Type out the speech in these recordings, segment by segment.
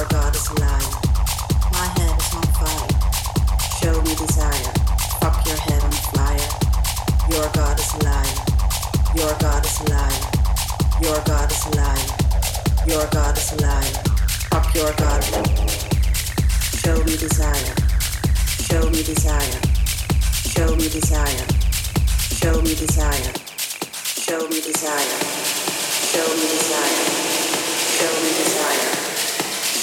Your God is alive. My head is on fire. Show me desire. Fuck your head on fire. Your God is alive. Your God is alive. Your God is alive. Your God is alive. Fuck your God. Show me desire. Show me desire. Show me desire. Show me desire. Show me desire. Show me desire. Show me desire.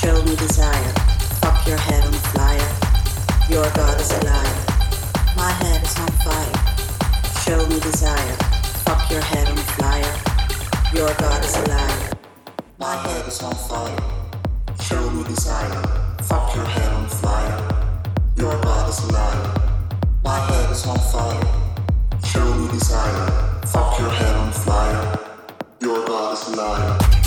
Show me desire. Fuck your head on fire. Your God is alive. My head is on fire. Show me desire. Fuck your head on fire. Your God is alive. My head is on fire. Show me desire. Fuck your head on fire. Your God is alive. My head is on fire. Show me desire. Fuck your head on fire. Your God is alive.